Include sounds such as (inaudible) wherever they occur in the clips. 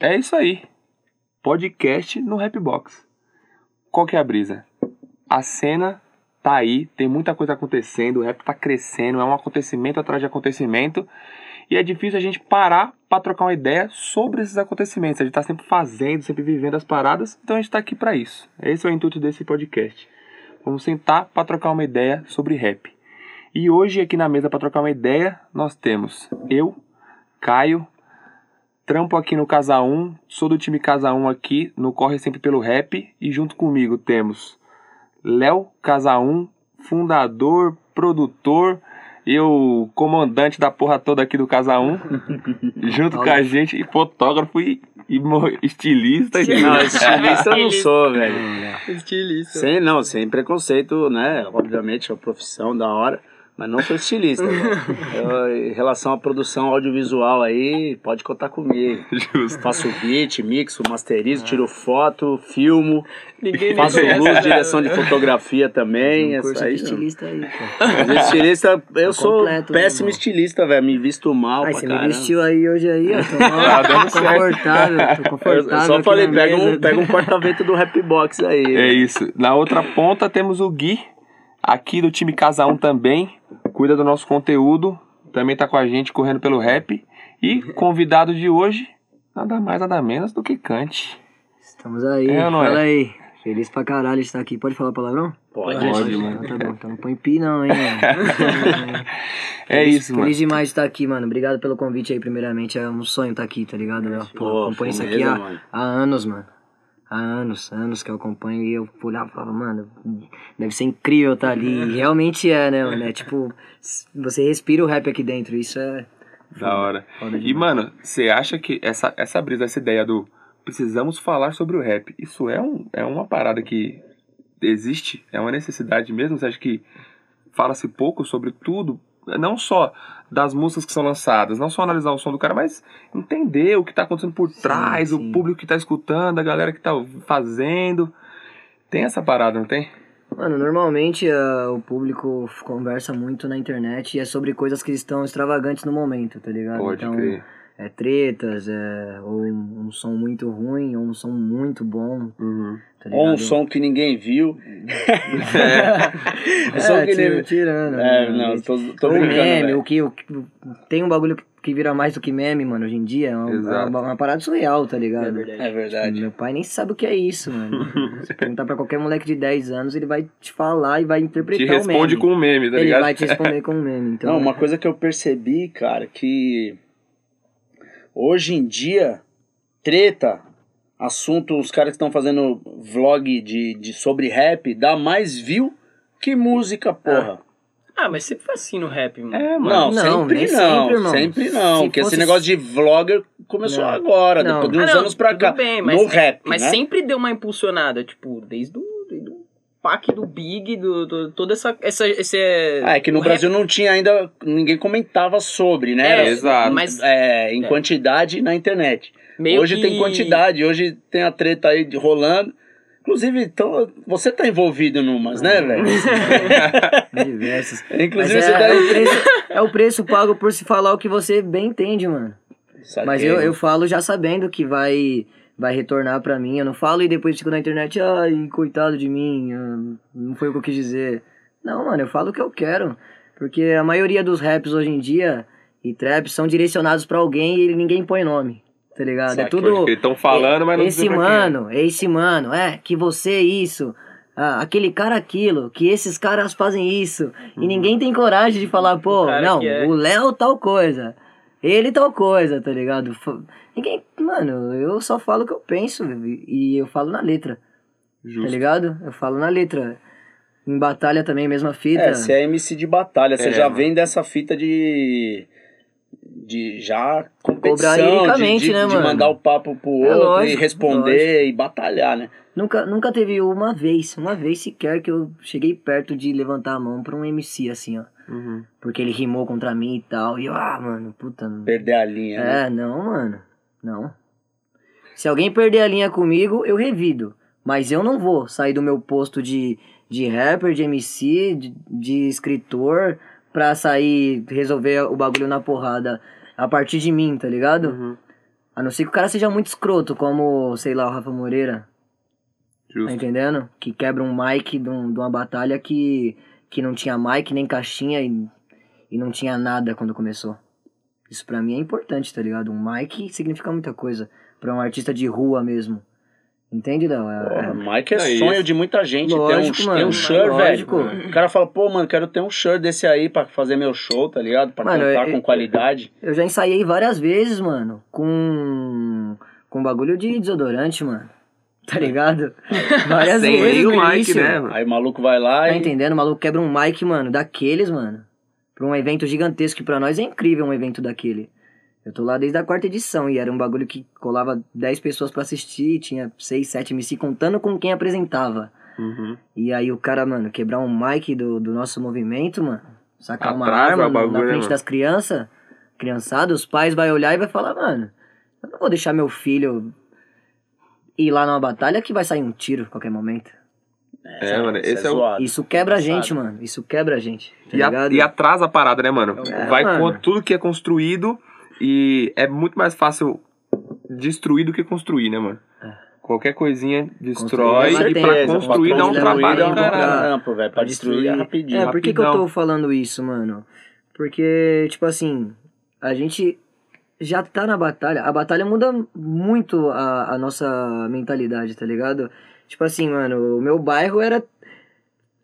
é isso aí. Podcast no Rapbox. Qual que é a brisa? A cena tá aí, tem muita coisa acontecendo, o rap tá crescendo, é um acontecimento atrás de acontecimento. E é difícil a gente parar para trocar uma ideia sobre esses acontecimentos. A gente tá sempre fazendo, sempre vivendo as paradas, então a gente tá aqui para isso. Esse é o intuito desse podcast. Vamos sentar para trocar uma ideia sobre rap. E hoje aqui na mesa para trocar uma ideia, nós temos eu, Caio, trampo aqui no Casa 1, sou do time Casa 1 aqui, no Corre Sempre pelo Rap, e junto comigo temos Léo Casa 1, fundador, produtor e o comandante da porra toda aqui do Casa 1, (laughs) junto com a gente, e fotógrafo e, e estilista. Não, estilista eu não sou, velho. Estilista. Sem, não, sem preconceito, né? Obviamente, é uma profissão da hora. Mas não sou estilista. (laughs) eu, em relação à produção audiovisual aí, pode contar comigo. Justo. Faço beat, mixo, masterizo, tiro foto, filmo. Ninguém Faço luz, direção de fotografia também. Curso Essa de aí, estilista aí, pô. Estilista, eu sou completo, né, péssimo irmão? estilista, velho. Me visto mal Ai, pra você me caramba. vestiu aí hoje aí, ó. Tô (laughs) mal dando certo. confortável, tô Eu confortável. só aqui falei, na pega um, pega um porta-vento do Rapbox aí. É isso. Na outra ponta temos o Gui, aqui do time Casa 1 também, cuida do nosso conteúdo, também tá com a gente correndo pelo rap. E convidado de hoje, nada mais, nada menos do que Kant. Estamos aí, É não é? fala aí. Feliz pra caralho de estar aqui. Pode falar palavrão? Pode. Pode, mano. Então tá bom, então não põe pi não, hein, mano. (laughs) É Feliz- isso, mano. Feliz demais de estar aqui, mano. Obrigado pelo convite aí, primeiramente. É um sonho estar aqui, tá ligado? Eu, pô, Pô, acompanho isso aqui há, há anos, mano. Há anos, anos que eu acompanho e eu olhava e falava, mano, deve ser incrível estar ali. E (laughs) realmente é, né, mano? É tipo, você respira o rap aqui dentro. Isso é. Da hora. E, mano, você acha que essa, essa brisa, essa ideia do precisamos falar sobre o rap, isso é, um, é uma parada que existe? É uma necessidade mesmo? Você acha que fala-se pouco sobre tudo? Não só das músicas que são lançadas, não só analisar o som do cara, mas entender o que tá acontecendo por Sim, trás, sim. o público que tá escutando, a galera que tá fazendo. Tem essa parada, não tem? Mano, normalmente ah, o público conversa muito na internet e é sobre coisas que estão extravagantes no momento, tá ligado? Pode então, crer. É tretas, é ou um, um som muito ruim, ou um som muito bom, Uhum. tá? Ou um som que ninguém viu. (laughs) é, Um som que tira- nem- tirando. É, né? não, tô, tô o brincando. meme, velho. o que, o que- tem um bagulho que vira mais do que meme, mano, hoje em dia, é uma, Exato. uma, uma parada surreal, tá ligado? É verdade. É verdade. Meu pai nem sabe o que é isso, mano. (laughs) Se perguntar pra qualquer moleque de 10 anos, ele vai te falar e vai interpretar Te responde o meme. com um meme, tá Ele ligado? vai te (laughs) responder com um meme, então... Não, uma coisa que eu percebi, cara, que hoje em dia, treta, assunto, os caras que estão fazendo vlog de, de sobre rap, dá mais view que música, porra. Ah, mas sempre foi assim no rap, mano. É, mano. Não, Não, sempre não. sempre, irmão. Sempre não. Se porque esse fosse- negócio de vlogger começou Não. agora, Não. depois de Ah, uns não, anos pra cá. bem, mas, no rap, mas né? sempre deu uma impulsionada, tipo, desde o, pack do Big, do, do, toda essa, essa esse Ah, é que no Brasil não tinha ainda, ninguém comentava sobre, né? É, exato. mas é, em É. quantidade na internet. meio hoje que- tem quantidade, hoje tem a treta aí de- rolando. Inclusive, então, você tá envolvido numas, né, velho? (laughs) Diversos. Inclusive, Mas você é, tá é, o preço, é o preço pago por se falar o que você bem entende, mano. Saquei. Mas eu, eu falo já sabendo que vai vai retornar pra mim. Eu não falo e depois fico na internet, ai, coitado de mim, ah, não foi o que eu quis dizer. Não, mano, eu falo o que eu quero. Porque a maioria dos raps hoje em dia e traps são direcionados pra alguém e ninguém põe nome. Tá ligado? É tudo. Eles estão falando, mas não esse é. mano, esse mano, é, que você isso, ah, aquele cara aquilo, que esses caras fazem isso. E ninguém tem coragem de falar, pô, não, é. o Léo tal coisa, ele tal coisa, tá ligado? Ninguém, mano, eu só falo o que eu penso e eu falo na letra, tá Justo. ligado? Eu falo na letra. Em batalha também, mesma fita. É, você é MC de batalha, você É, já mano. vem dessa fita de. de já competição, de, de, né, de mandar o papo pro É outro lógico, e responder e batalhar, né? Nunca, nunca teve uma vez, uma vez sequer que eu cheguei perto de levantar a mão pra um MC assim, ó. Uhum. Porque ele rimou contra mim e tal. E eu, ah, mano, puta. Perder a linha, né? É, não, mano. Não. Se alguém perder a linha comigo, eu revido. Mas eu não vou sair do meu posto de, de rapper, de MC, de, de escritor, pra sair resolver o bagulho na porrada a partir de mim, tá ligado? Uhum. A não ser que o cara seja muito escroto, como, sei lá, o Rafa Moreira. Tá Justo. entendendo? Que quebra um mic de, um- de uma batalha que, que não tinha mic nem caixinha e, e não tinha nada quando começou. Isso pra mim é importante, tá ligado? Um mic significa muita coisa. Pra um artista de rua mesmo. Entende, Léo? É- Porra, é- Mike é, É sonho isso. de muita gente. Lógico, tem um, mano, tem um shirt, lógico. velho. O cara fala, pô, mano, quero ter um shirt desse aí pra fazer meu show, tá ligado? Pra Mano, cantar eu- com qualidade. Eu já ensaiei várias vezes, mano, com. com bagulho de desodorante, mano. Tá ligado? (laughs) Várias Sem vezes. o mic, né? mano? Aí o maluco vai lá Tá e. entendendo? O maluco quebra um mic, mano, daqueles, mano. Pra um evento gigantesco, que pra nós é incrível um evento daquele. Eu tô lá desde a quarta edição e era um bagulho que colava 10 pessoas pra assistir, tinha 6, 7 MC contando com quem apresentava. Uhum. E aí o cara, mano, quebrar um mic do, do nosso movimento, mano, sacar uma Atrasa arma o bagulho, na né, frente mano? das crianças, criançada, os pais vai olhar e vai falar, mano, eu não vou deixar meu filho ir lá numa batalha que vai sair um tiro a qualquer momento. É, mano, isso esse é o- zoado. Isso quebra a Sabe? gente, mano. Isso quebra a gente. Tá E, a- e atrasa a parada, né, mano? É, Vai mano. com tudo que é construído e é muito mais fácil destruir do que construir, né, mano? Qualquer coisinha destrói Construir é e pra construir dá um trabalho dá um trampo, velho. Pra destruir é rapidinho. É, por que, que eu tô falando isso, mano? Porque, tipo assim, a gente já tá na batalha. A batalha muda muito a, a nossa mentalidade, tá ligado? Tipo assim, mano, o meu bairro era.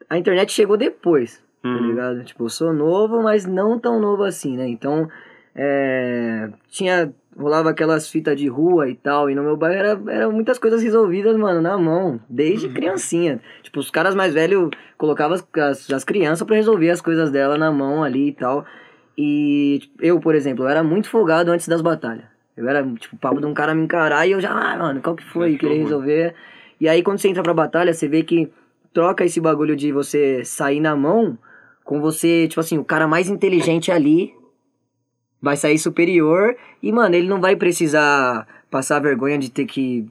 A internet chegou depois, tá Uhum. ligado? Tipo, eu sou novo, mas não tão novo assim, né? Então, é, tinha. Rolava aquelas fitas de rua e tal, e no meu bairro era, era muitas coisas resolvidas, mano, na mão, desde criancinha. Tipo, os caras mais velhos colocavam as, as, as crianças pra resolver as coisas dela na mão ali e tal. E tipo, eu, por exemplo, eu era muito folgado antes das batalhas. Eu era, tipo, papo de um cara me encarar e eu já, ah, mano, qual que foi? Que Querer horror. resolver. E aí, quando você entra pra batalha, você vê que troca esse bagulho de você sair na mão com você, tipo assim, o cara mais inteligente ali vai sair superior e, mano, ele não vai precisar passar vergonha de ter que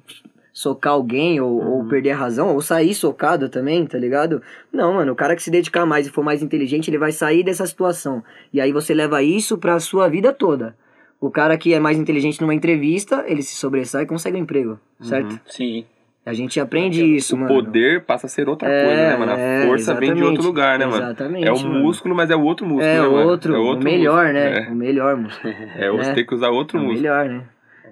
socar alguém ou, ou perder a razão, ou sair socado também, tá ligado? Não, mano, o cara que se dedicar mais e for mais inteligente, ele vai sair dessa situação. E aí você leva isso pra sua vida toda. O cara que é mais inteligente numa entrevista, ele se sobressai e consegue um emprego, certo? Uhum. Sim. A gente aprende isso, O mano. poder passa a ser outra É, coisa, né, mano? A é, força vem de outro lugar, né, mano? Exatamente, É o mano. músculo, mas é o outro músculo, É né, mano? outro, é o outro melhor, músculo. né? O melhor músculo. É, (laughs) é você né? tem que usar outro É o músculo. melhor, né?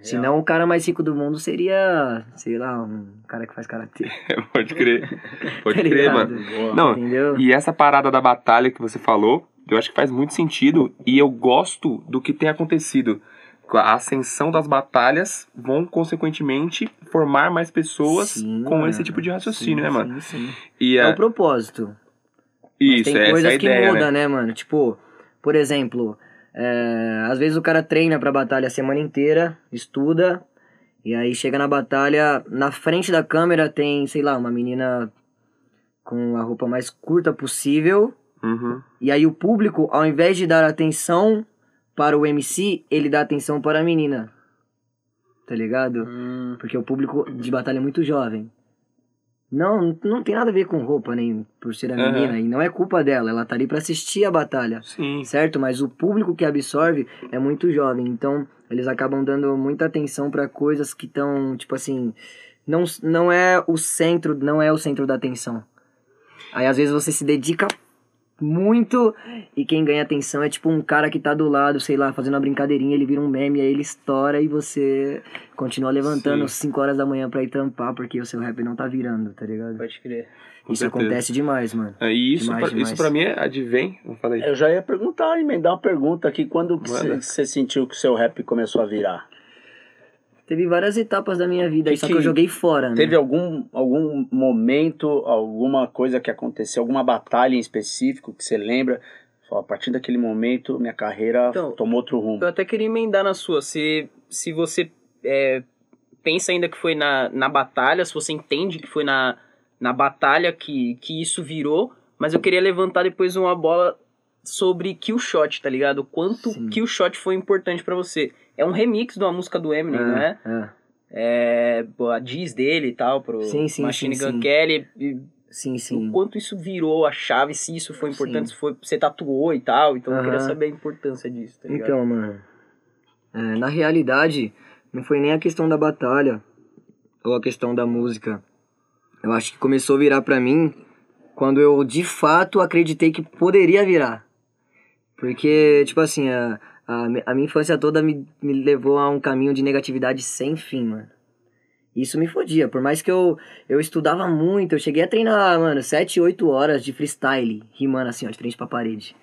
Senão o cara mais rico do mundo seria, sei lá, um cara que faz karatê. (laughs) Pode crer. (laughs) Pode Tá crer, mano. Boa. Não, Entendeu? E essa parada da batalha que você falou, eu acho que faz muito sentido e eu gosto do que tem acontecido. A ascensão das batalhas vão, consequentemente, formar mais pessoas Sim, com mano. esse tipo de raciocínio, Sim, né, mano? Sim, sim. E É, é, o propósito. Mas isso, tem essa é coisas a que ideia, mudam, né? né? mano? Tipo, por exemplo, é, às vezes o cara treina pra batalha a semana inteira, estuda, e aí chega na batalha, na frente da câmera tem, sei lá, uma menina com a roupa mais curta possível, Uhum. e aí o público, ao invés de dar atenção para o MC, ele dá atenção para a menina. Tá ligado? Hum, Porque o público de batalha é muito jovem. Não, não tem nada a ver com roupa, nem por ser a Aham. menina. E não é culpa dela, ela tá ali pra assistir a batalha. Sim. Certo? Mas o público que absorve é muito jovem. Então, eles acabam dando muita atenção pra coisas que estão, tipo assim. Não, não é o centro, não é o centro da atenção. Aí às vezes você se dedica muito e quem ganha atenção é tipo um cara que tá do lado, sei lá, fazendo uma brincadeirinha, ele vira um meme, aí ele estoura e você continua levantando Sim. 5 horas da manhã pra ir tampar porque o seu rap não tá virando, tá ligado? pode crer. Com Isso certeza. acontece demais, mano. É, E isso, Demais, pra, demais. isso pra mim é advém. Eu falei. Eu já ia perguntar, emendar uma pergunta aqui. Quando você sentiu que o seu rap começou a virar? Teve várias etapas da minha vida, Que só que eu joguei fora, né? Teve algum, algum momento, alguma coisa que aconteceu, alguma batalha em específico que você lembra? Só a partir daquele momento, minha carreira Então, tomou outro rumo. Eu até queria emendar na sua. Se, se você é, pensa ainda que foi na, na batalha, se você entende que foi na, na batalha que, que isso virou, mas eu queria levantar depois uma bola sobre Kill Shot, tá ligado? Quanto Sim. Kill Shot foi importante pra você. É um remix de uma música do Eminem, é? é. É, pô, a diz dele e tal, pro Sim, sim, Machine sim, Gun sim. Kelly. e Sim, sim. O quanto isso virou a chave, se isso foi importante, Sim. se foi, você tatuou e tal. Então eu queria saber a importância disso, tá? Então, mano, é, na realidade, não foi nem a questão da batalha ou a questão da música. Eu acho que começou a virar pra mim quando eu de fato acreditei que poderia virar. Porque, tipo assim, a, a, a minha infância toda me, me levou a um caminho de negatividade sem fim, mano. Isso me fodia. Por mais que eu, eu estudava muito, eu cheguei a treinar, mano, 7, 8 horas de freestyle, rimando assim, ó, de frente pra parede.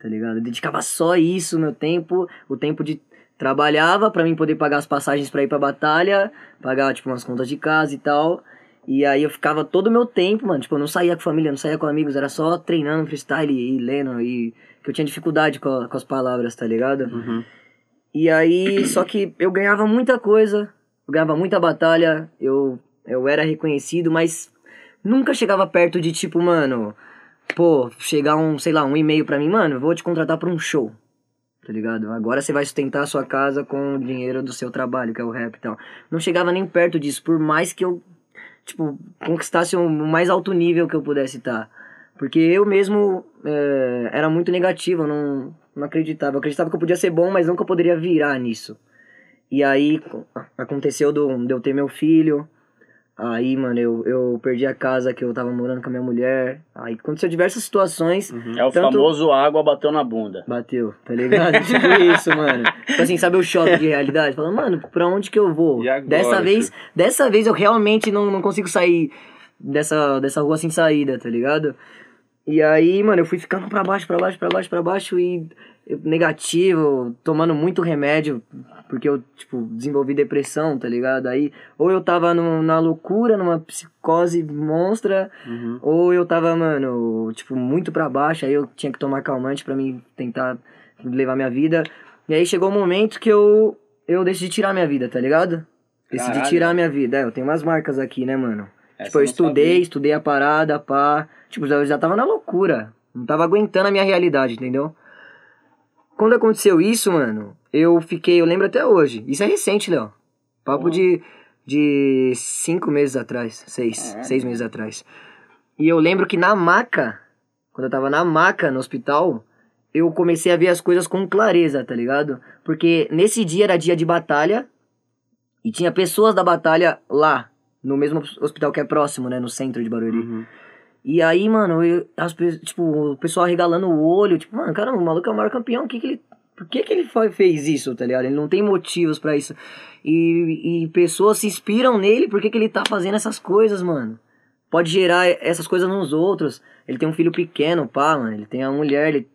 Tá ligado? Eu dedicava só isso, meu tempo, o tempo de. Trabalhava pra mim poder pagar as passagens pra ir pra batalha, pagar, tipo, umas contas de casa e tal. E aí eu ficava todo o meu tempo, mano. Tipo, eu não saía com família, não saía com amigos, era só treinando freestyle e lendo. E que eu tinha dificuldade com, a- com as palavras, tá ligado? Uhum. E aí, só que eu ganhava muita coisa, eu ganhava muita batalha, eu, eu era reconhecido, mas nunca chegava perto de tipo, mano, pô, chegar um, sei lá, um e-mail pra mim, mano, vou te contratar pra um show. Tá ligado? Agora você vai sustentar a sua casa com o dinheiro do seu trabalho, que é o rap e tal. Não chegava nem perto disso, por mais que eu, tipo, conquistasse o mais alto nível que eu pudesse estar. Porque eu mesmo é, era muito negativo, eu não, não acreditava. Eu acreditava que eu podia ser bom, mas nunca poderia virar nisso. E aí aconteceu do, de eu ter meu filho. Aí, mano, eu, eu perdi a casa que eu tava morando com a minha mulher. Aí aconteceu diversas situações. É o Tanto- famoso água bateu na bunda. Bateu, tá ligado? (laughs) tipo isso, mano. Tipo assim, sabe o choque de realidade? Falando, mano, pra onde que eu vou? E agora, dessa vez, dessa vez eu realmente não, não consigo sair dessa, dessa rua sem saída, tá ligado? E aí, mano, eu fui ficando pra baixo, pra baixo, pra baixo, pra baixo e negativo, tomando muito remédio, porque eu, tipo, desenvolvi depressão, tá ligado? Aí, ou eu tava no- na loucura, numa psicose monstra, Uhum. ou eu tava, mano, tipo, muito pra baixo, aí eu tinha que tomar calmante pra mim tentar levar minha vida. E aí chegou um momento que eu, eu decidi tirar minha vida, tá ligado? Decidi Caralho. tirar minha vida. É, eu tenho umas marcas aqui, né, mano? Tipo, eu estudei, sabia. estudei a parada, pá. Tipo, já, já tava na loucura. Não tava aguentando a minha realidade, entendeu? Quando aconteceu isso, mano, eu fiquei, eu lembro até hoje. Isso é recente, Léo. Papo Porra. de, de cinco meses atrás, seis, Caralho. seis meses atrás. E eu lembro que na maca, quando eu tava na maca no hospital, eu comecei a ver as coisas com clareza, tá ligado? Porque nesse dia era dia de batalha e tinha pessoas da batalha lá, no mesmo hospital que é próximo, né, no centro de Barueri. Uhum. E aí, mano, eu, as, tipo, o pessoal regalando o olho, tipo, mano, caramba, o maluco é o maior campeão, que que ele, por que que ele fa- fez isso, tá ligado? Ele não tem motivos pra isso. E, e pessoas se inspiram nele, por que que ele tá fazendo essas coisas, mano? Pode gerar essas coisas nos outros. Ele tem um filho pequeno, pá, mano, ele tem a mulher, ele,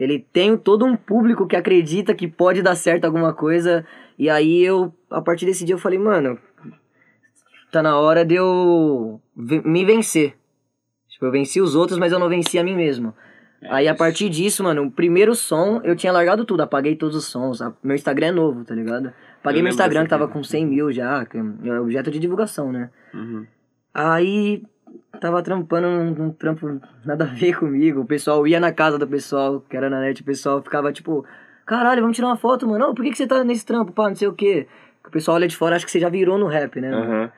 ele tem todo um público que acredita que pode dar certo alguma coisa. E aí eu, a partir desse dia, eu falei, mano, tá na hora de eu me vencer. Tipo, eu venci os outros, mas eu não venci a mim mesmo. É Aí a isso. partir disso, mano, o primeiro som, eu tinha largado tudo, apaguei todos os sons. A- meu Instagram é novo, tá ligado? Apaguei Eu meu Instagram, que tava com 100 mil já, que é objeto de divulgação, né? Uhum. Aí tava trampando num, num trampo nada a ver comigo. O pessoal ia na casa do pessoal, que era na net, o pessoal ficava tipo, caralho, vamos tirar uma foto, mano. Ô, por que, que você tá nesse trampo, pá, não sei o quê? O pessoal olha de fora, acha que você já virou no rap, né? mano?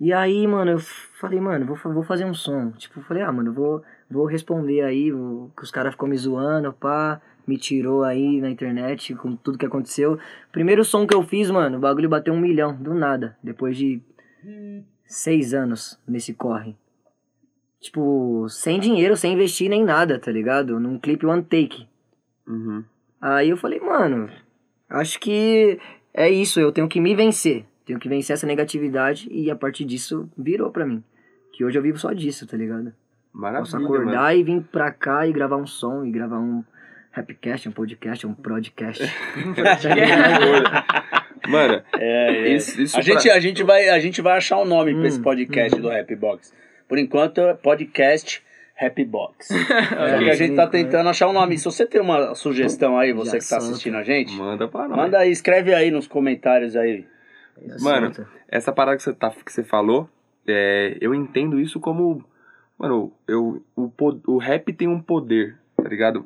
E aí, mano, eu falei, mano, vou, vou fazer um som. Tipo, eu falei, ah, mano, vou, vou responder aí, o, que os caras ficou me zoando, pá, me tirou aí na internet com tudo que aconteceu. Primeiro som que eu fiz, mano, o bagulho bateu um milhão, do nada, depois de seis anos nesse corre. Tipo, sem dinheiro, sem investir nem nada, tá ligado? Num clipe one take. Uhum. Aí eu falei, mano, acho que é isso, eu tenho que me vencer. Tenho que vencer essa negatividade e a partir disso virou pra mim. Que hoje eu vivo só disso, tá ligado? Maravilha, Posso acordar mano. e vir pra cá e gravar um som e gravar um rapcast, um podcast, um podcast. (laughs) Mano, É, é. isso, isso a, pra- gente, a, gente vai, a gente vai achar um nome pra esse Hum, podcast do Happy Box. Por enquanto, (laughs) é podcast Happy Box. Só que a gente tá tentando achar um nome. Se você tem uma sugestão aí, você Já que tá assistindo a gente, Manda pra nós. manda aí, escreve aí nos comentários aí. Mano, Solta. essa parada que você, tá, que você falou, é, eu entendo isso como. Mano, eu, o, o rap tem um poder, tá ligado?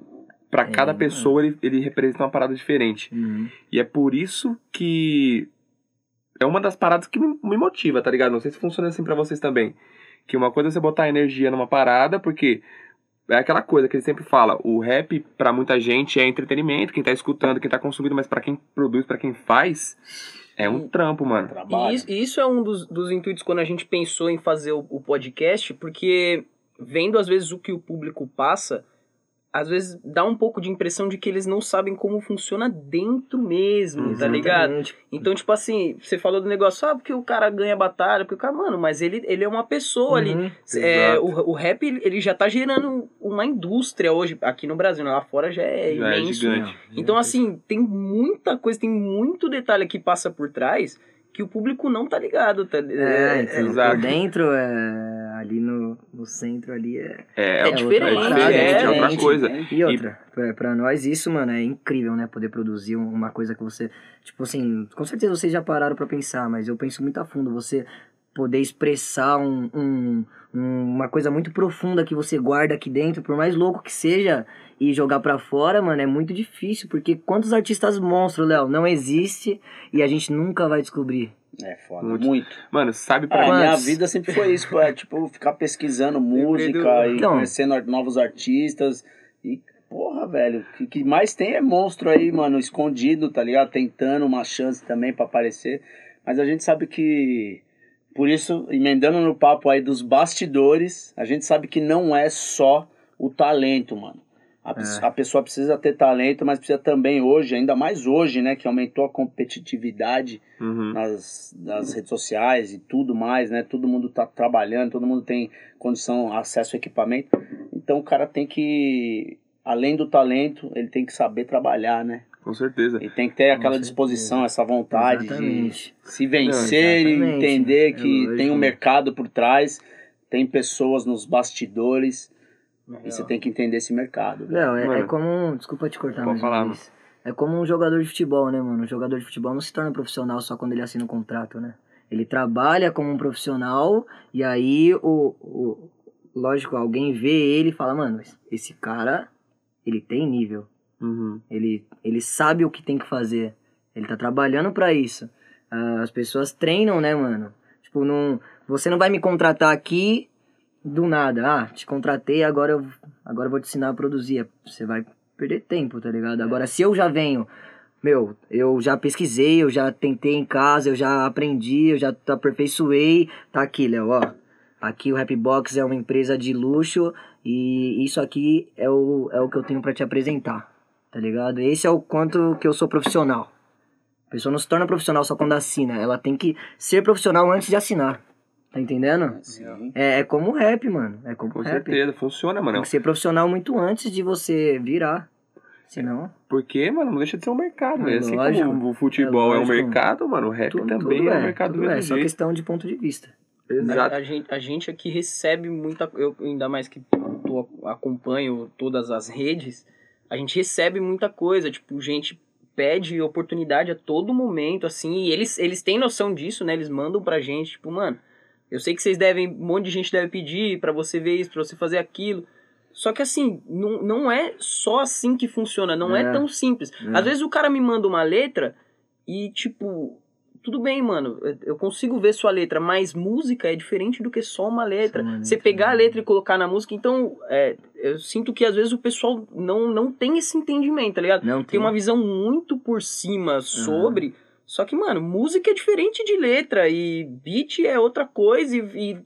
Pra É, cada pessoa ele, ele representa uma parada diferente. Uhum. E é por isso que. É uma das paradas que me, me motiva, tá ligado? Não sei se funciona assim pra vocês também. Que uma coisa é você botar energia numa parada, porque é aquela coisa que ele sempre fala, o rap pra muita gente é entretenimento, quem tá escutando, quem tá consumindo, mas pra quem produz, pra quem faz, É um trampo, mano. Trabalho. E isso, e isso é um dos, dos intuitos quando a gente pensou em fazer o, o podcast, porque vendo às vezes o que o público passa, às vezes dá um pouco de impressão de que eles não sabem como funciona dentro mesmo, tá ligado? Exatamente. Então, tipo assim, você falou do negócio, ah, porque o cara ganha batalha, porque o cara, mano, mas ele, ele é uma pessoa ali. Uhum. É, Exato. o, o rap, ele- já tá gerando uma indústria hoje, aqui no Brasil, né? lá fora já é Já é imenso. gigante. Então, assim, tem muita coisa, tem muito detalhe que passa por trás que o público não tá ligado, tá? É, então, exato. por dentro, é, ali no, no centro ali é... É, É diferente, é, diferente, é, é, outra gente, coisa. né? E outra, pra, pra nós isso, mano, é incrível, né? Poder produzir um- uma coisa que você... Tipo assim, com certeza vocês já pararam pra pensar, mas eu penso muito a fundo. Você poder expressar um- um- uma coisa muito profunda que você guarda aqui dentro, por mais louco que seja, e jogar pra fora, mano, é muito difícil. Porque quantos artistas monstros, Léo, não existe e a gente nunca vai descobrir. É foda, Muito. muito. Mano, sabe pra Mas- minha vida sempre foi isso, é, tipo, ficar pesquisando música e Então. conhecendo novos artistas. E, porra, velho, o que, que mais tem é monstro aí, mano, escondido, tá ligado? Tentando uma chance também pra aparecer. Mas a gente sabe que, por isso, emendando no papo aí dos bastidores, a gente sabe que não é só o talento, mano. A, É. a pessoa precisa ter talento, mas precisa também hoje, ainda mais hoje, né, que aumentou a competitividade Uhum. nas, nas redes sociais e tudo mais, né? Todo mundo tá trabalhando, todo mundo tem condição, acesso a equipamento. Então o cara tem que, além do talento, ele tem que saber trabalhar, né? Com certeza. Ele tem que ter aquela disposição, essa vontade de Exatamente. se vencer Não, e entender É que lógico. tem um mercado por trás, tem pessoas nos bastidores e você tem que entender esse mercado. né? Léo, é, é como. um- Desculpa te cortar mais falar, vez. É como um jogador de futebol, né, mano? Um jogador de futebol não se torna profissional só quando ele assina um contrato, né? Ele trabalha como um profissional e aí o, o lógico, alguém vê ele e fala, mano, esse cara, ele tem nível. Uhum. Ele, ele sabe o que tem que fazer. Ele tá trabalhando pra isso. Ah, As pessoas treinam, né, mano? Tipo, não, você não vai me contratar aqui do nada. Ah, te contratei, agora eu, agora eu vou te ensinar a produzir. Você vai perder tempo, tá ligado? Agora, se eu já venho, meu, eu já pesquisei, eu já tentei em casa, eu já aprendi, eu já aperfeiçoei. Tá aqui, Léo, ó. Aqui o Rapbox é uma empresa de luxo e isso aqui é o, é o que eu tenho pra te apresentar tá ligado? Esse é o quanto que eu sou profissional. A pessoa não se torna profissional só quando assina, ela tem que ser profissional antes de assinar. Tá entendendo? Sim. É, é como o rap, mano. É como o Com rap. certeza, funciona, mano. Tem que ser profissional muito antes de você virar. Senão, Porque, mano, não deixa de ser um mercado, É velho. Assim lógico. como o futebol É é, um mercado, mano, o rap tudo, também tudo é, é, um mercado do tudo é, mesmo só jeito. questão de ponto de vista. A, Exato. a gente, a gente aqui recebe muita. Eu, ainda mais que tô, acompanho todas as redes, a gente recebe muita coisa. Tipo, gente pede oportunidade a todo momento, assim, e eles, eles têm noção disso, né? Eles mandam pra gente, tipo, mano, eu sei que vocês devem. Um monte de gente deve pedir pra você ver isso, pra você fazer aquilo. Só que assim, não, não é só assim que funciona, não é, É. tão simples. É. Às vezes o cara me manda uma letra e, tipo, tudo bem, mano, eu- consigo ver sua letra, mas música é diferente do que só uma letra. Só uma Você letra, pegar a né? letra e colocar na música, então, é, eu sinto que às vezes o pessoal não, não tem esse entendimento, tá ligado? Não Tem uma visão muito por cima Uhum. sobre. Só que, mano, música é diferente de letra e beat é outra coisa e, e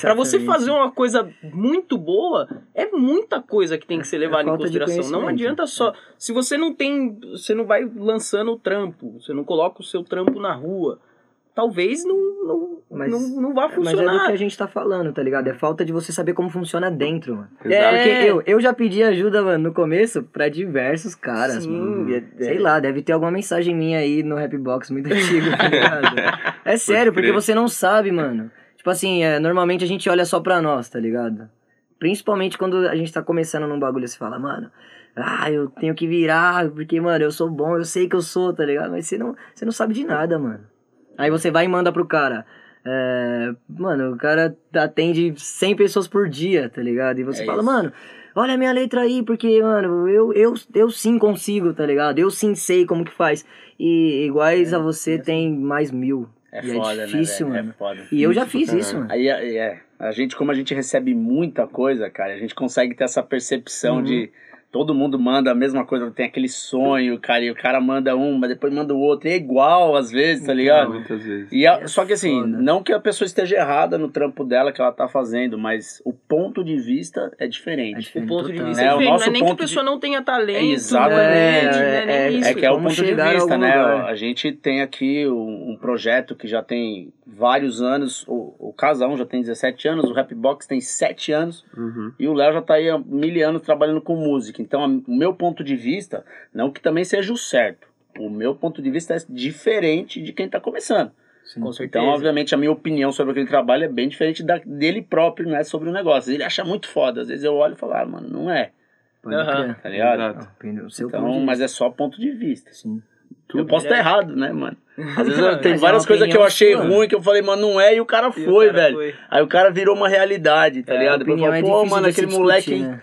Pra você fazer uma coisa muito boa, é muita coisa que tem que ser É levada em falta de consideração. Não adianta só. Se você não tem. Você não vai lançando o trampo, você não coloca o seu trampo na rua, talvez não, não, Mas- não, não vá Mas é do funcionar. que a gente tá falando, tá ligado? É falta de você saber como funciona dentro, mano. É. Porque eu, eu já pedi ajuda, mano, no começo pra diversos caras, Sim, mano. é- Sei é. lá, deve ter alguma mensagem minha aí no Rapbox muito antigo, tá (laughs) ligado? É sério, porque você não sabe, mano. Tipo assim, é, normalmente a gente olha só pra nós, tá ligado? Principalmente quando a gente tá começando num bagulho, você fala, mano, ah, eu tenho que virar, porque, mano, eu sou bom, eu sei que eu sou, tá ligado? Mas você não, você não sabe de nada, mano. Aí você vai e manda pro cara. É, mano, o cara atende 100 pessoas por dia, tá ligado? E você É fala, isso. mano, olha a minha letra aí, porque, mano, eu, eu, eu sim consigo, tá ligado? Eu sim sei como que faz. E iguais a você tem mais mil. É E é foda, difícil, né, velho? mano. É foda. E eu já fiz isso, mano. Aí é, é, a gente, como a gente recebe muita coisa, cara, a gente consegue ter essa percepção Uhum. de todo mundo manda a mesma coisa, tem aquele sonho, cara, e o cara manda um, mas depois manda o outro, e é igual às vezes, tá ligado? Muitas vezes. E a- É só que assim, foda. não que a pessoa esteja errada no trampo dela que ela tá fazendo, mas o ponto de vista é É diferente. O diferente ponto de vista É, é, o diferente, não é nem que a ponto de- pessoa não tenha talento, É, exatamente. né, é, É, é. É que é o ponto de vista, né? lugar. A gente tem aqui um, um projeto que já tem vários anos, o, o Casão já tem 17 anos, o Rapbox tem 7 anos, Uhum. e o Léo já tá aí há mil anos trabalhando com música. Então, o meu ponto de vista, não que também seja o certo, o meu ponto de vista é diferente de quem tá começando. Sim. Com certeza. Então, obviamente, a minha opinião sobre aquele trabalho é bem diferente da, dele próprio, não é sobre o negócio. Ele acha muito foda. Às vezes eu olho e falo, ah, mano, não é, crer. tá ligado? Então, mas é só ponto de vista. sim. eu posso estar errado, né, mano? Às vezes eu, (laughs) tem é várias coisas que eu achei sua. ruim, que eu falei, mano, não é, e o cara E o foi, cara velho. foi. Aí o cara virou uma realidade, tá É, ligado? Depois eu é falo, pô, difícil mano, aquele moleque discutir, né?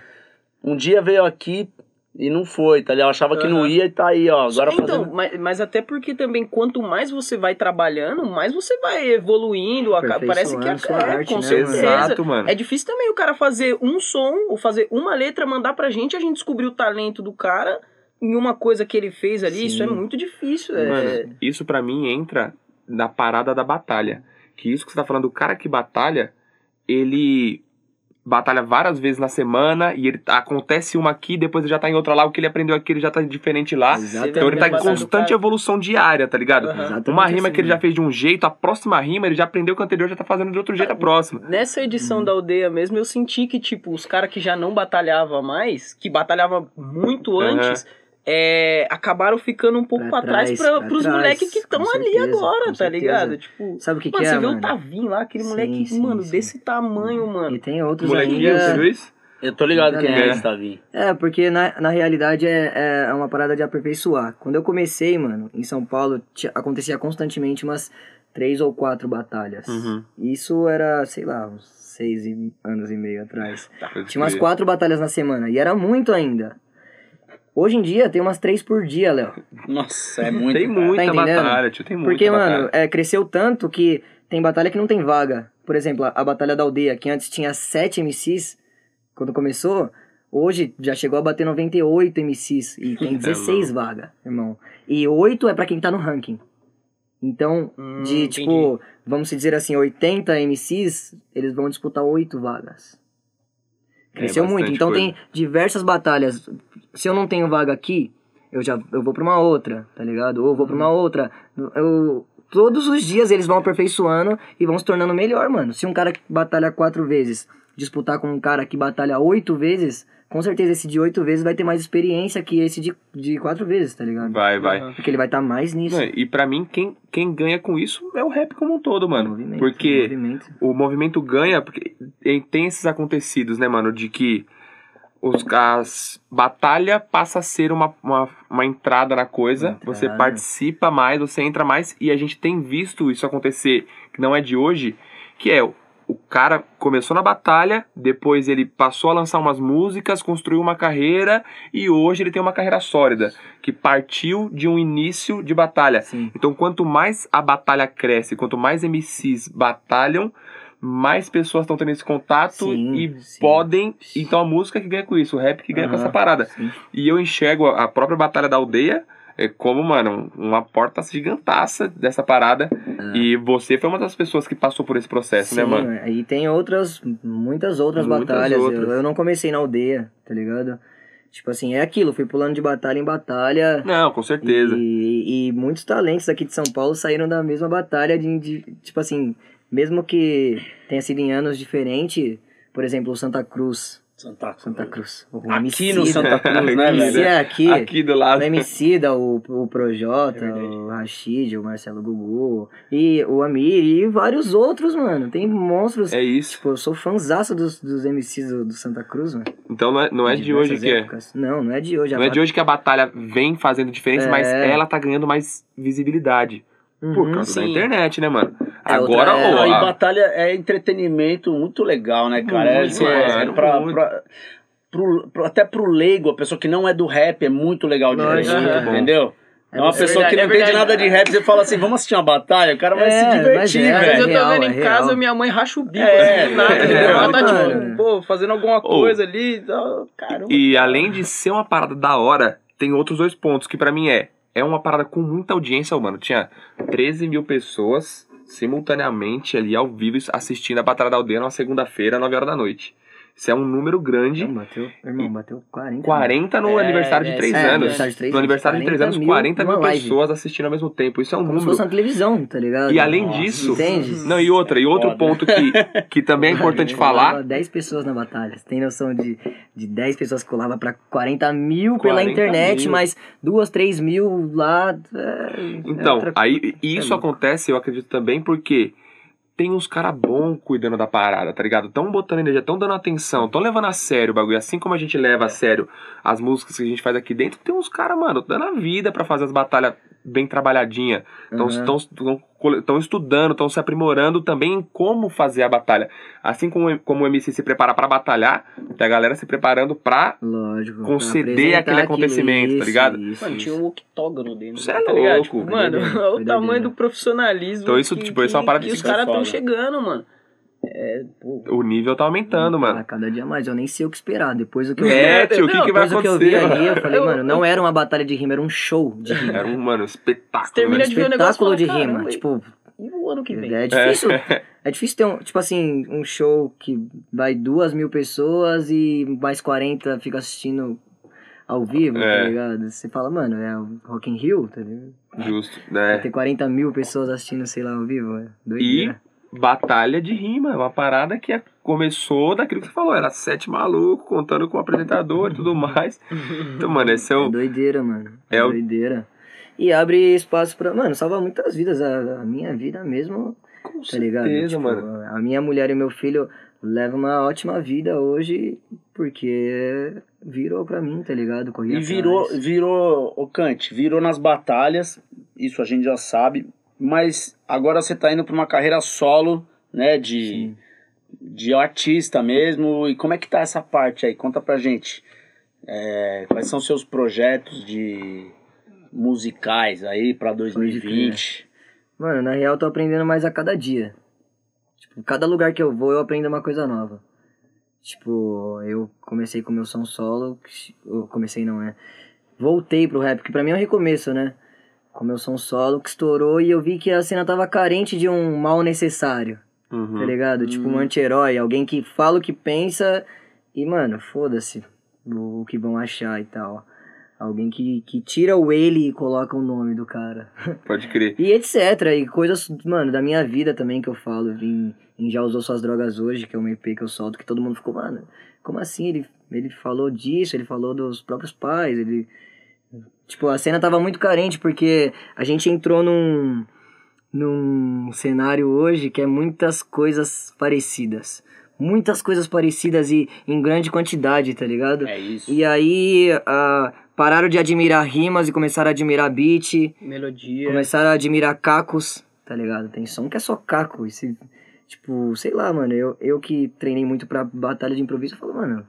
Um dia veio aqui e não foi, tá ligado? Eu achava que não ia e tá aí, ó. Agora então, fazendo... mas, mas até porque também quanto mais você vai trabalhando, mais você vai evoluindo. aca- Parece que é, Aperfeiçoando sua é, arte, com né, certeza. Exato, mano. É difícil também o cara fazer um som ou fazer uma letra, mandar pra gente, a gente descobrir o talento do cara em uma coisa que ele fez ali. Sim. Isso é muito difícil. é- Mano, isso pra mim entra na parada da batalha. Que isso que você tá falando, o cara que batalha, ele batalha várias vezes na semana e ele acontece uma aqui, depois ele já tá em outra lá, o que ele aprendeu aqui ele já tá diferente lá. Exatamente. Então ele tá em constante evolução diária, tá ligado? Exatamente Uma rima assim, que ele já né? fez de um jeito, a próxima rima ele já aprendeu que o anterior já tá fazendo de outro jeito a próxima. Nessa edição Uhum. da aldeia mesmo, eu senti que, tipo, os caras que já não batalhavam mais, que batalhavam muito antes, é, acabaram ficando um pouco pra, Pra trás, trás, pra, pra pros moleques que estão ali certeza, agora, tá certeza. ligado? Tipo, Sabe o que, mano, que é, você vê mano? o Tavinho lá, aquele Sim, moleque, sim, mano, sim. desse tamanho, mano. E tem outros Molequinho, ainda... você viu isso? Eu tô ligado quem é É. esse, Tavinho. É, porque na, na realidade é, é uma parada de aperfeiçoar. Quando eu comecei, mano, em São Paulo, acontecia constantemente umas três ou quatro batalhas. Uhum. Isso era, sei lá, uns seis anos e meio atrás. Pode Tinha umas quatro batalhas na semana, e era muito ainda. Hoje em dia tem umas três por dia, Léo. Nossa, é muito. Tem muita Tá batalha, tio, tem muita Porque, batalha. mano, é, cresceu tanto que tem batalha que não tem vaga. Por exemplo, a, a Batalha da Aldeia, que antes tinha 7 MCs, quando começou, hoje já chegou a bater 98 MCs e (laughs) tem É 16 vagas, irmão. E 8 é pra quem tá no ranking. Então, Hum, de entendi. tipo, vamos dizer assim, 80 MCs, eles vão disputar 8 vagas. Cresceu É muito. Então coisa. tem diversas batalhas. Se eu não tenho vaga aqui, eu já eu vou pra uma outra, tá ligado? Ou vou pra uma outra. Eu, todos os dias eles vão aperfeiçoando e vão se tornando melhor, mano. Se um cara que batalha quatro vezes disputar com um cara que batalha oito vezes, com certeza esse de oito vezes vai ter mais experiência que esse de, de quatro vezes, tá ligado? Vai, vai. Porque ele vai estar mais nisso. Não, e pra mim, quem, quem ganha com isso é o rap como um todo, mano. Movimento, porque movimento. o movimento ganha, porque tem esses acontecidos, né, mano, de que os, as batalha passa a ser uma, uma, uma entrada na coisa, Uma você entrada. participa mais, você entra mais, e a gente tem visto isso acontecer, que não é de hoje, que é o cara começou na batalha, depois ele passou a lançar umas músicas, construiu uma carreira e hoje ele tem uma carreira sólida, que partiu de um início de batalha. Sim. Então, quanto mais a batalha cresce, quanto mais MCs batalham, mais pessoas estão tendo esse contato Sim, e sim. podem. Então, a música que ganha com isso, o rap que ganha com Aham, essa parada. E eu enxergo a própria Batalha da Aldeia como, mano, uma porta gigantaça dessa parada. E você foi uma das pessoas que passou por esse processo, né, Sim, mano? E tem outras, muitas outras Muitas batalhas. Eu- outras. Eu, não comecei na aldeia, tá ligado? Tipo assim, é aquilo, fui pulando de batalha em batalha. Não, com certeza. E, e muitos talentos aqui de São Paulo saíram da mesma batalha de, de- tipo assim, mesmo que tenha sido em anos diferentes, por exemplo, o Santa Cruz. Santa, Santa Cruz. O Aqui no. Santa Cruz, né, (laughs) MC velho? é aqui. Aqui do lado. O Emicida, o, o Projota, (laughs) É o Rashid, o Marcelo Gugu, e o Amir, e vários outros, mano. Tem monstros. É isso. Tipo, eu sou fãzaço dos, dos MCs do, do Santa Cruz, mano. Então não é, não é de hoje diversas que é. Não, não é de hoje. Não é bat- de hoje que a batalha vem fazendo diferença, É. mas ela tá ganhando mais visibilidade. Por Uhum. causa da sim. internet, né, mano? É, Agora, outra- é, e a- batalha é entretenimento muito legal, né, cara? É, Muito, assim, é- é mano, pra- muito. pra- pro- pro- até pro leigo, a pessoa que não é do rap, é muito legal de ver, é entendeu? É uma É pessoa que verdade, não é entende verdade. nada de rap, você fala assim, vamos assistir uma batalha, o cara vai É, se divertir, é, velho. eu tô real, vendo é em real. casa, minha mãe racha o bico, É, assim, do nada, é entendeu? real, Ela tá, tipo, pô, fazendo alguma coisa ali e tal. Caramba. E além de ser uma parada da hora, tem outros dois pontos que pra mim é. É uma parada com muita audiência, mano. Tinha 13 mil pessoas simultaneamente ali ao vivo assistindo a Batalha da Aldeia numa segunda-feira, 9 horas da noite. Isso é um número grande. Não, bateu, irmão, bateu 40. 40 no É, aniversário é, de 3 é, anos. aniversário de no aniversário de 3 anos, 40 40 mil live. pessoas assistindo ao mesmo tempo. Isso é um Como se número. fosse uma televisão, tá ligado? E além Nossa, disso. Entende? Não, e outra, e outro Foda. ponto que, que também é importante falar. 10 pessoas na batalha. Você tem noção de, de 10 pessoas que colava pra 40 mil pela 40 internet, mil. mas 2, 3 mil lá. é- é Então, outra aí e isso É acontece, eu acredito também, porque tem uns caras bons cuidando da parada, tá ligado? Tão botando energia, tão dando atenção, tão levando a sério o bagulho. Assim como a gente leva a sério as músicas que a gente faz aqui dentro, tem uns caras, mano, dando a vida pra fazer as batalhas bem trabalhadinha. Estão Aham. estudando, estão se aprimorando também em como fazer a batalha. Assim como, como o MC se prepara pra batalhar, tem a galera se preparando pra. Lógico. conceder aquele acontecimento, tá isso, ligado? isso, Mano, tinha um octógono dentro. Isso é tá louco. Tipo, mano, olha o tamanho do profissionalismo. Então isso, que, tipo, isso é uma parada que que os caras estão chegando, mano. É, pô. O nível tá aumentando, Ah, mano. cada dia mais, eu nem sei o que esperar. Depois do que eu vi, É, tio, o que, Não, que vai depois do que eu vi acontecer? ali, eu falei, Eu- mano, não era uma batalha de rima, era um show de rima. Era um, mano, espetáculo. Você termina né? de ver o negócio Espetáculo fala, de rima. "Caramba, Tipo, E o ano que vem? é difícil. É difícil ter um, tipo assim, um show que vai duas mil pessoas e mais 40 fica assistindo ao vivo, É. tá ligado? Você fala, mano, é o Rock in Rio, tá ligado? Justo, Vai né? ter 40 mil pessoas assistindo, sei lá, ao vivo, é E. batalha de rima, uma parada que é- começou daquilo que você falou, era sete malucos contando com o apresentador e tudo (laughs) mais. Então, mano, esse é É o. doideira, mano. É, É o- doideira. E abre espaço pra, mano, salva muitas vidas. A, a minha vida mesmo, Com tá ligado? certeza, Tipo, mano. A minha mulher e meu filho levam uma ótima vida hoje porque virou pra mim, tá ligado? Corri E virou, virou, o Kant, virou nas batalhas, isso a gente já sabe, mas agora você tá indo pra uma carreira solo, né, de, Sim. de artista mesmo, e como é que tá essa parte aí? Conta pra gente. É, quais são seus projetos de musicais aí pra 2020? Mano, na real eu tô aprendendo mais a cada dia. Tipo, cada lugar que eu vou eu aprendo uma coisa nova. Tipo, eu comecei com meu som solo, eu comecei não, né? Voltei pro rap, que pra mim é um recomeço, né? Com meu som solo que estourou e eu vi que a cena tava carente de um mal necessário, Uhum. tá ligado? Tipo um anti-herói, alguém que fala o que pensa e, mano, foda-se o, o que vão achar e tal. Alguém que, que tira o ele e coloca o nome do cara. (laughs) Pode crer. E etc. E coisas, mano, da minha vida também que eu falo. Em, em Já Usou Suas Drogas Hoje, que é um EP que eu solto, que todo mundo ficou, mano, como assim? Ele, ele falou disso, ele falou dos próprios pais, ele. Tipo, a cena tava muito carente, porque a gente entrou num. num cenário hoje que é muitas coisas parecidas. Muitas coisas parecidas e em grande quantidade, tá ligado? É isso. E aí, ah, pararam de admirar rimas e começaram a admirar beat. Melodia. Começaram a admirar cacos, tá ligado? Tem som que é só caco. Esse, tipo, sei lá, mano. Eu, eu que treinei muito pra batalha de improviso, eu falo, mano,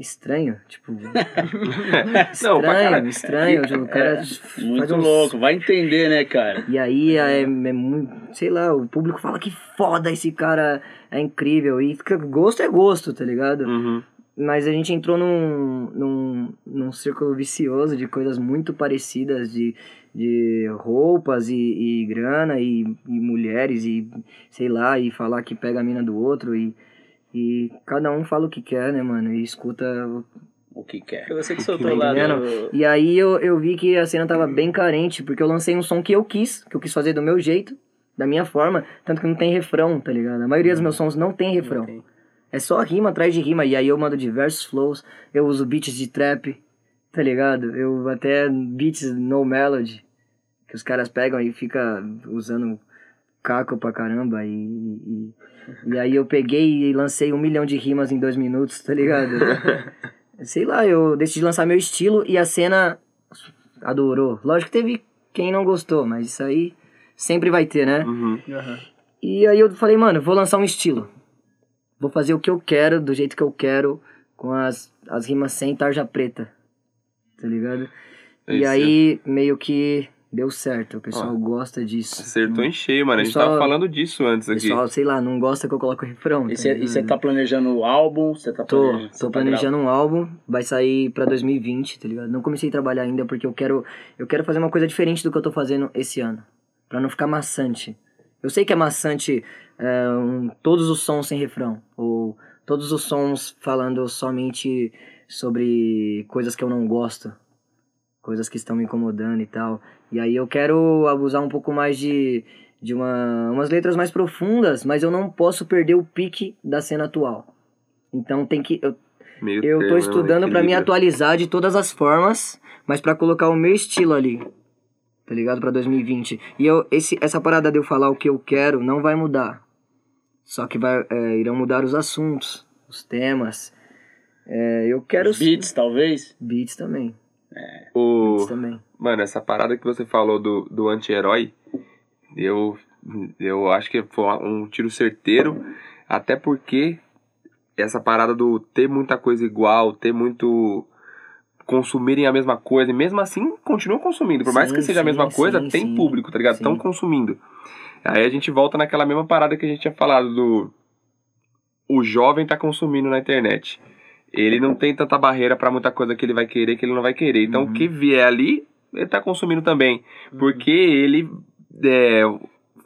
estranho. Tipo, (laughs) Não, pra estranho, estranho. tipo, o cara faz Muito uns- louco, vai entender, né, cara? E aí é, é muito, sei lá, o público fala que foda esse cara, é incrível. E fica- gosto é gosto, tá ligado? Uhum. Mas a gente entrou num, num, num círculo vicioso de coisas muito parecidas, de, de roupas e, e grana e, e mulheres e sei lá, e falar que pega a mina do outro e, e cada um fala o que quer, né, mano? E escuta. o- O que quer. Foi você que soltou lá do... E aí eu, eu vi que a cena tava bem carente, porque eu lancei um som que eu quis, que eu quis fazer do meu jeito, da minha forma, tanto que não tem refrão, tá ligado? A maioria dos meus sons não tem refrão. tem. É só rima atrás de rima. E aí eu mando diversos flows. Eu uso beats de trap, tá ligado? Eu até beats no melody. Que os caras pegam e fica usando caco pra caramba. E, e, e aí eu peguei e lancei um milhão de rimas em dois minutos, tá ligado? (laughs) Sei lá, eu decidi lançar meu estilo e a cena adorou. Lógico que teve quem não gostou, mas isso aí sempre vai ter, né? Uhum. Aham. E aí eu falei, mano, vou lançar um estilo. Vou fazer o que eu quero, do jeito que eu quero, com as, as rimas sem tarja preta. Tá ligado? E Esse aí, meio que deu certo. O pessoal gosta disso. Acertou em cheio, mano. A gente Pessoal- tava falando disso antes O aqui. pessoal, sei lá, não gosta que eu coloque o refrão. E tá você ligado? tá planejando o álbum? Você tá Tô, planejando, tô tá planejando um álbum, vai sair pra 2020, tá ligado? Não comecei a trabalhar ainda porque eu quero, eu quero fazer uma coisa diferente do que eu tô fazendo esse ano, Pra não ficar maçante. Eu sei que é maçante é, um- todos os sons sem refrão, ou todos os sons falando somente sobre coisas que eu não gosto, coisas que estão me incomodando e tal. E aí eu quero abusar um pouco mais de, de uma, umas letras mais profundas, mas eu não posso perder o pique da cena atual. Então tem que. Eu, Meio eu tô termo, estudando pra me atualizar de todas as formas, mas pra colocar o meu estilo ali. Tá ligado? Pra 2020. E eu, esse, essa parada de eu falar o que eu quero não vai mudar. Só que vai, é, irão mudar os assuntos, os temas. É, eu quero. Os beats, talvez? Beats também. O... Também. Mano, essa parada que você falou do, do anti-herói, eu, eu acho que foi um tiro certeiro, até porque essa parada do ter muita coisa igual, ter muito. consumirem a mesma coisa, e mesmo assim continuam consumindo. Por mais Sim, que seja a mesma sim, coisa, sim, tem sim. público, tá ligado? Estão Sim. consumindo. Aí a gente volta naquela mesma parada que a gente tinha falado do. O jovem tá consumindo na internet. Ele não tem tanta barreira pra muita coisa que ele vai querer que ele não vai querer. Então Uhum. o que vier ali, ele tá consumindo também. Porque ele é,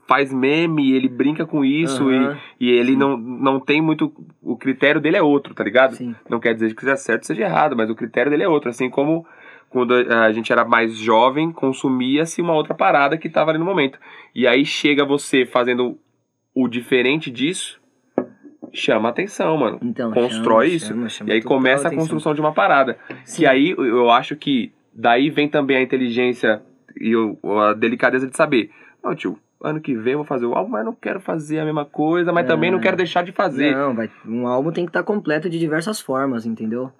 faz meme, ele brinca com isso Aham, e, e ele não, não tem muito. O critério dele é outro, tá ligado? Sim. Não quer dizer que seja certo seja errado, mas o critério dele é outro. Assim como quando a gente era mais jovem, consumia-se uma outra parada que tava ali no momento. E aí chega você fazendo o diferente disso, chama atenção, mano. Então, Constrói chama, isso. chama, chama E aí começa a atenção. construção de uma parada. Sim. Que aí eu- acho que daí vem também a inteligência e a delicadeza de saber. Não, tio, ano que vem eu vou fazer o álbum, mas não quero fazer a mesma coisa, mas também não É. quero deixar de fazer. Não, vai, um álbum tem que estar completo de diversas formas, entendeu?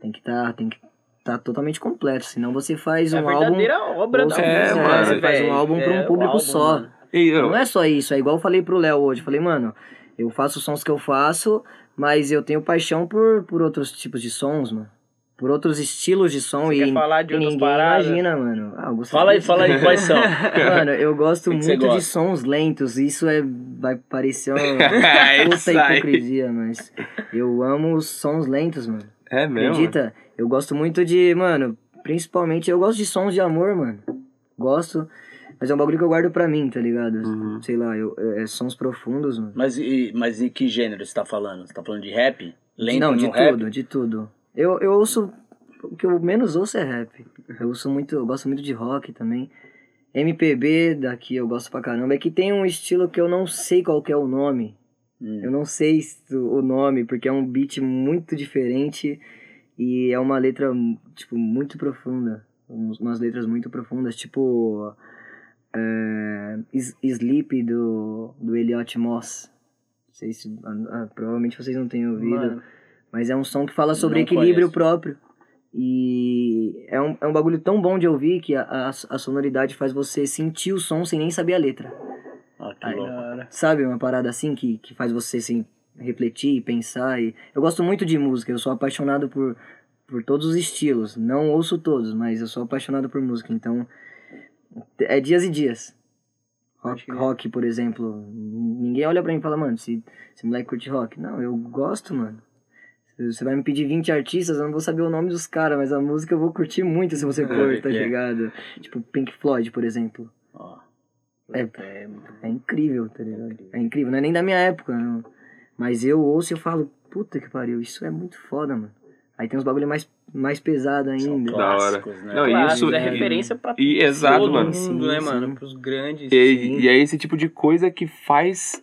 Tem que estar, tem que estar totalmente completo, senão você faz É um álbum verdadeira obra ou da você, É, música, mano. você faz um álbum pra É, um o público álbum, só. E eu- Não é só isso, é igual eu falei pro Léo hoje, falei, mano, eu faço os sons que eu faço, mas eu tenho paixão por, por outros tipos de sons, mano. Por outros estilos de som Você e, quer falar de ninguém paradas? imagina, mano. Ah, Fala aí, fala aí quais são. (laughs) Mano, eu gosto que que muito de gosta? sons lentos. Isso é vai parecer uma (laughs) É puta hipocrisia, mas eu amo os sons lentos, mano. É mesmo? Acredita? Eu gosto muito de, mano, principalmente eu gosto de sons de amor, mano. Gosto, mas é um bagulho que eu guardo pra mim, tá ligado? Uhum. Sei lá, eu, é sons profundos, mano. Mas e, mas e que gênero você tá falando? Você tá falando de rap? Lento Não, de rap? tudo, de tudo. Eu, eu ouço. O que eu menos ouço é rap. Eu ouço muito. Eu gosto muito de rock também. MPB daqui eu gosto pra caramba. É que tem um estilo que eu não sei qual que é o nome. Hum. Eu não sei se- o nome, porque é um beat muito diferente e é uma letra, tipo, muito profunda. Umas letras muito profundas, tipo. É, Sleep do, do Elliot Moss. Não sei se. ah, provavelmente vocês não têm ouvido. Mano, Mas é um som que fala sobre equilíbrio conheço. próprio. E é um, é um bagulho tão bom de ouvir que a, a, a sonoridade faz você sentir o som sem nem saber a letra. Ah, que louco. hora. Sabe? Uma parada assim que, que faz você assim, refletir, pensar. E... Eu gosto muito de música, eu sou apaixonado por, por todos os estilos. Não ouço todos, mas eu sou apaixonado por música. Então, é dias e dias. Rock, crer. rock, por exemplo. Ninguém olha pra mim e fala, mano, se esse moleque curte rock. Não, eu gosto, mano. Você vai me pedir 20 artistas, eu não vou saber o nome dos caras, mas a música eu vou curtir muito se você (laughs) for, tá É. ligado? Tipo, Pink Floyd, por exemplo. Ó, É, É, é incrível, tá ligado? É incrível, não é nem da minha época, não. Mas eu ouço e eu falo, puta que pariu, isso é muito foda, mano. Aí tem uns bagulho mais, mais pesado são ainda. Da hora. clássicos, né? Não, claro, isso- é e- referência pra e- exato, todo mano. mundo, Sim, né, sim. mano? Pros grandes. E, Sim. e é esse tipo de coisa que faz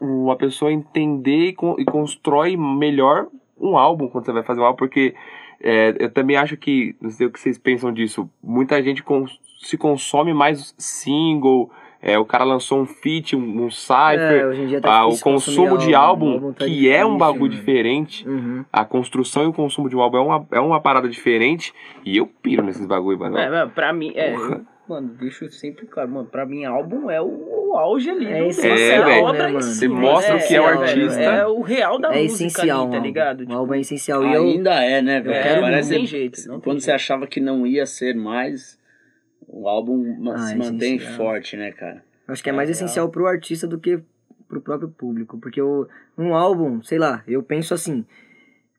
uma pessoa entender e, con- e constrói melhor um álbum quando você vai fazer um álbum, porque é, eu também acho que, não sei o que vocês pensam disso, muita gente cons- se consome mais single, é, o cara lançou um feat, um, um É, cypher, hoje em dia tá ah, o consumo de álbum, álbum tá que é um bagulho mano. diferente, Uhum. a construção e o consumo de um álbum é uma, é uma parada diferente, e eu piro nesses bagulho, mano. É, mano, pra mim, é. Porra. mano, deixo sempre claro, mano, pra mim álbum é o, o auge ali. É essencial, a né, obra mano? em Você mostra é, o que é o velho, artista. É o real da é música essencial, ali, tá ligado? Tipo, Um álbum é essencial. E eu, Ainda é, né, velho? É, Parece não tem jeito, não tem quando você achava que não ia ser mais, o álbum ma- Ah, se é mantém essencial. forte, né, cara? acho que é mais É, essencial pro artista do que pro próprio público. Porque o, um álbum, sei lá, eu penso assim.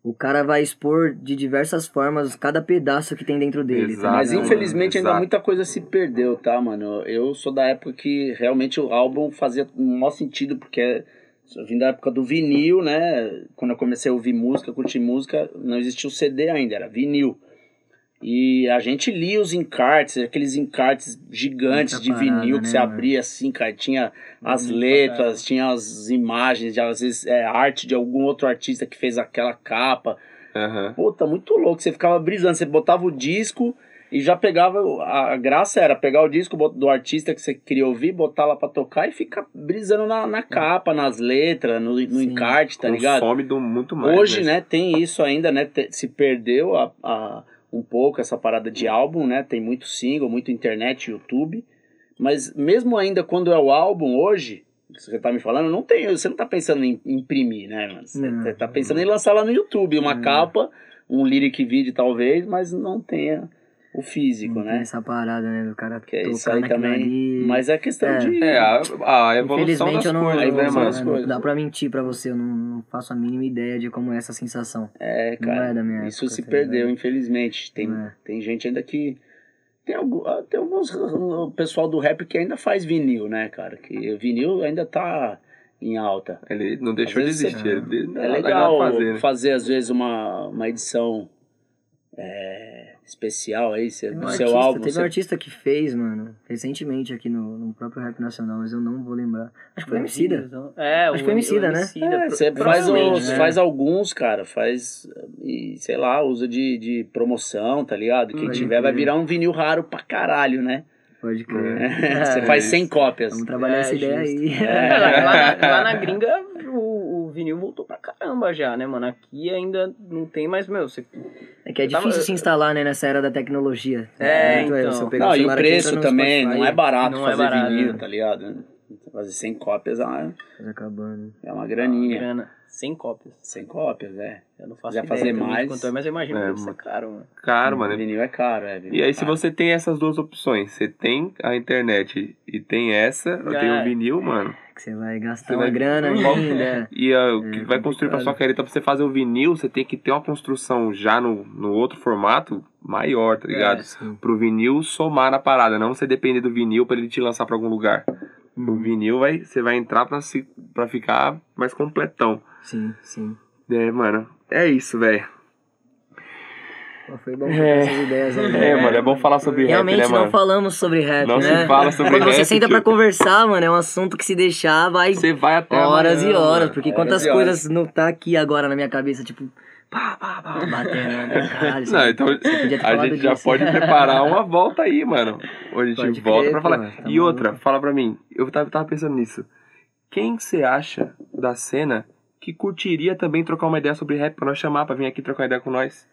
O cara vai expor de diversas formas cada pedaço que tem dentro dele. tá Exato. Mas ligado? infelizmente ainda muita coisa se perdeu, tá, mano? Eu sou da época que realmente o álbum fazia o maior sentido, porque eu vim da época do vinil, né? Quando eu comecei a ouvir música, curtir música, não existia o CD ainda, era vinil. E a gente lia os encartes, aqueles encartes gigantes Muita de parada, vinil que né, você mano? abria assim, cara, tinha as Muito letras, tinha as imagens, de, às vezes é, arte de algum outro artista que fez aquela capa. Aham. Puta, muito louco. Você ficava brisando, você botava o disco e já pegava. A graça era pegar o disco do artista que você queria ouvir, botar lá pra tocar e ficar brisando na, na capa, nas letras, no, no Sim. encarte, tá ligado? Consome do muito mais. Hoje, né, tem isso ainda, né? te- se perdeu a, a- um pouco essa parada de álbum, né? Tem muito single, muito internet, YouTube. Mas mesmo ainda quando é o álbum hoje, que você tá me falando, não tem. Você não tá pensando em imprimir, né, mano? Você Não. tá- pensando em lançar lá no YouTube, uma Não. capa, um lyric video talvez, mas não tenha o físico, Não tem né? essa parada, né? Do cara Que é isso aí também. ali. Mas é questão É. de. É, a, a evolução das Infelizmente eu não, coisas, a né, das coisas. dá pra mentir pra você, eu não, não faço a mínima ideia de como é essa sensação. É, Não cara. é da minha isso época, se tá perdeu, infelizmente. Tem, é. tem gente ainda que. Tem, algum, ah, tem alguns. O pessoal do rap que ainda faz vinil, né, cara? Que o vinil ainda tá em alta. Ele não deixou de existir. você- É legal fazer, né? fazer, às vezes, uma, uma edição é, especial aí, seu, um seu artista, álbum. Teve você- um artista que fez, mano, recentemente aqui no, no próprio Rap Nacional, mas eu não vou lembrar. Acho que foi o Emicida. É, Acho o que foi Emicida, né? Emicida, É, pro- você faz, os, né? faz alguns, cara, faz, e, sei lá, usa de, de promoção, tá ligado? Quem Pode tiver vai virar um vinil raro pra caralho, né? Pode crer. (laughs) Você É, faz isso. 100 cópias. Vamos trabalhar É, essa ideia justo. aí. É, lá, lá na, lá na gringa vinil voltou pra caramba já, né, mano? Aqui ainda não tem mais, meu. Você... É que é Tava- difícil se instalar, né, nessa era da tecnologia. É, Muito então. pegar Não, e o preço também, Spotify, não é barato Não é fazer barato, vinil, né? tá ligado? Fazer 100 cópias é uma, Tá acabando. é uma graninha. Grana. 100 cópias. 100 cópias, é. Eu não faço Quiser ideia fazer mais- quanto é, mas eu imagino É, que ser mano. caro, mano. Caro, mano. Vinil é caro, é. vinil E aí, é se você tem essas duas opções, você tem a internet e tem essa, eu tenho É. o vinil, mano. Que você vai gastar Você uma vai- grana Qual- ainda. E ah, o que É vai construir pra sua carreira, pra você fazer o vinil, você tem que ter uma construção já no, no outro formato maior, tá ligado? É, sim. Pro vinil somar na parada, não você depender do vinil pra ele te lançar pra algum lugar. O vinil vai, você vai entrar pra, se, pra ficar mais completão. Sim, sim. É, mano, é isso, velho. Foi bom trocar essas ideias aí. É, mano, é bom falar sobre Realmente rap, né, não mano? falamos sobre rap, Não né? se fala sobre Quando rap, você senta pra tio. conversar, mano, é um assunto que se deixar vai Você vai até horas amanhã, e horas, mano. porque Horas quantas horas. coisas não tá aqui agora na minha cabeça, tipo, pá, pá, pá, batendo, né? Caralho, Não, então a gente já disso. pode preparar uma volta aí, mano. Hoje a gente Pode volta crer, pra falar. tá e outra, fala pra mim, eu tava, tava pensando nisso. Quem você acha da cena que curtiria também trocar uma ideia sobre rap pra nós chamar pra vir aqui trocar ideia com nós?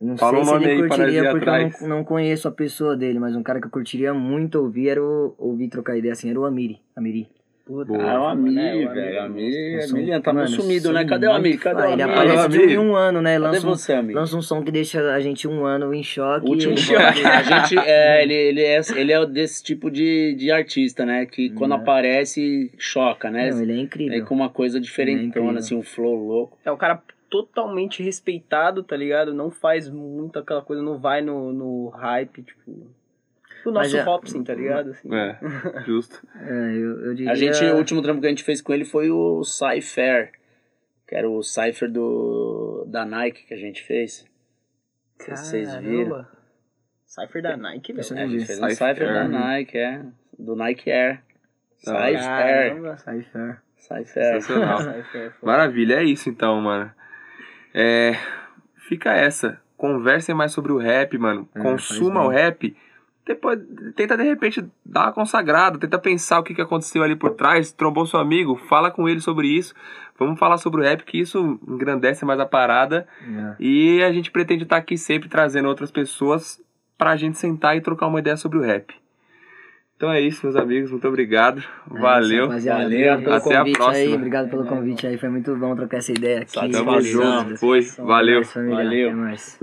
Não Fala sei um se nome ele aí pra nós curtiria, ir porque eu atrás. não, não conheço a pessoa dele, mas um cara que eu curtiria muito ouvir era o, ouvir trocar ideia assim, era o Amiri. Amiri. Puta, Boa. Ah, o mano, Amir, é, o velho. Sou- Amir tá mano, sumido, né? Cadê o Amir? Cadê o Ele Amir? aparece de Amir? um em um ano, né? Cadê Lança um, você, Amir? lança um som que deixa a gente um ano em choque. O último e- show, a gente, é, (laughs) ele, ele, é, ele é desse tipo de, de artista, né? Que quando Né. aparece, choca, né? Não, ele é É incrível. com uma coisa Ele é diferentona, incrível. assim, um flow louco. É o cara totalmente respeitado, tá ligado? Não faz muito aquela coisa, não vai no, no hype, tipo. O nosso é- Hobson, tá ligado? Assim. É, justo. (laughs) É, eu, eu diria... A gente, o último trampo que a gente fez com ele foi o Cypher, que era o Cypher do, da Nike que a gente fez. Se Vocês viram? Caramba. Cypher da Nike, velho. É, a gente fez um Cypher. Cypher da Nike, é. Do Nike Air. Cypher. Caramba. Fair. Cypher. Sensacional. (laughs) Cypher, é. Maravilha, é isso então, mano. É, fica essa. Conversem mais sobre o rap, mano. É, Consuma o rap. Depois, tenta de repente dar uma consagrada, tenta pensar o que, que aconteceu ali por trás, trombou seu amigo, fala com ele sobre isso. Vamos falar sobre o rap, que isso engrandece mais a parada. É. E a gente pretende estar aqui sempre trazendo outras pessoas pra gente sentar e trocar uma ideia sobre o rap. Então é isso, meus amigos. Muito obrigado. Valeu. rapaziada. Valeu. Obrigado pelo Até a convite próxima. aí. Obrigado pelo convite aí. Foi muito bom trocar essa ideia aqui. Tamo junto. Foi. Valeu. Valeu. Até mais.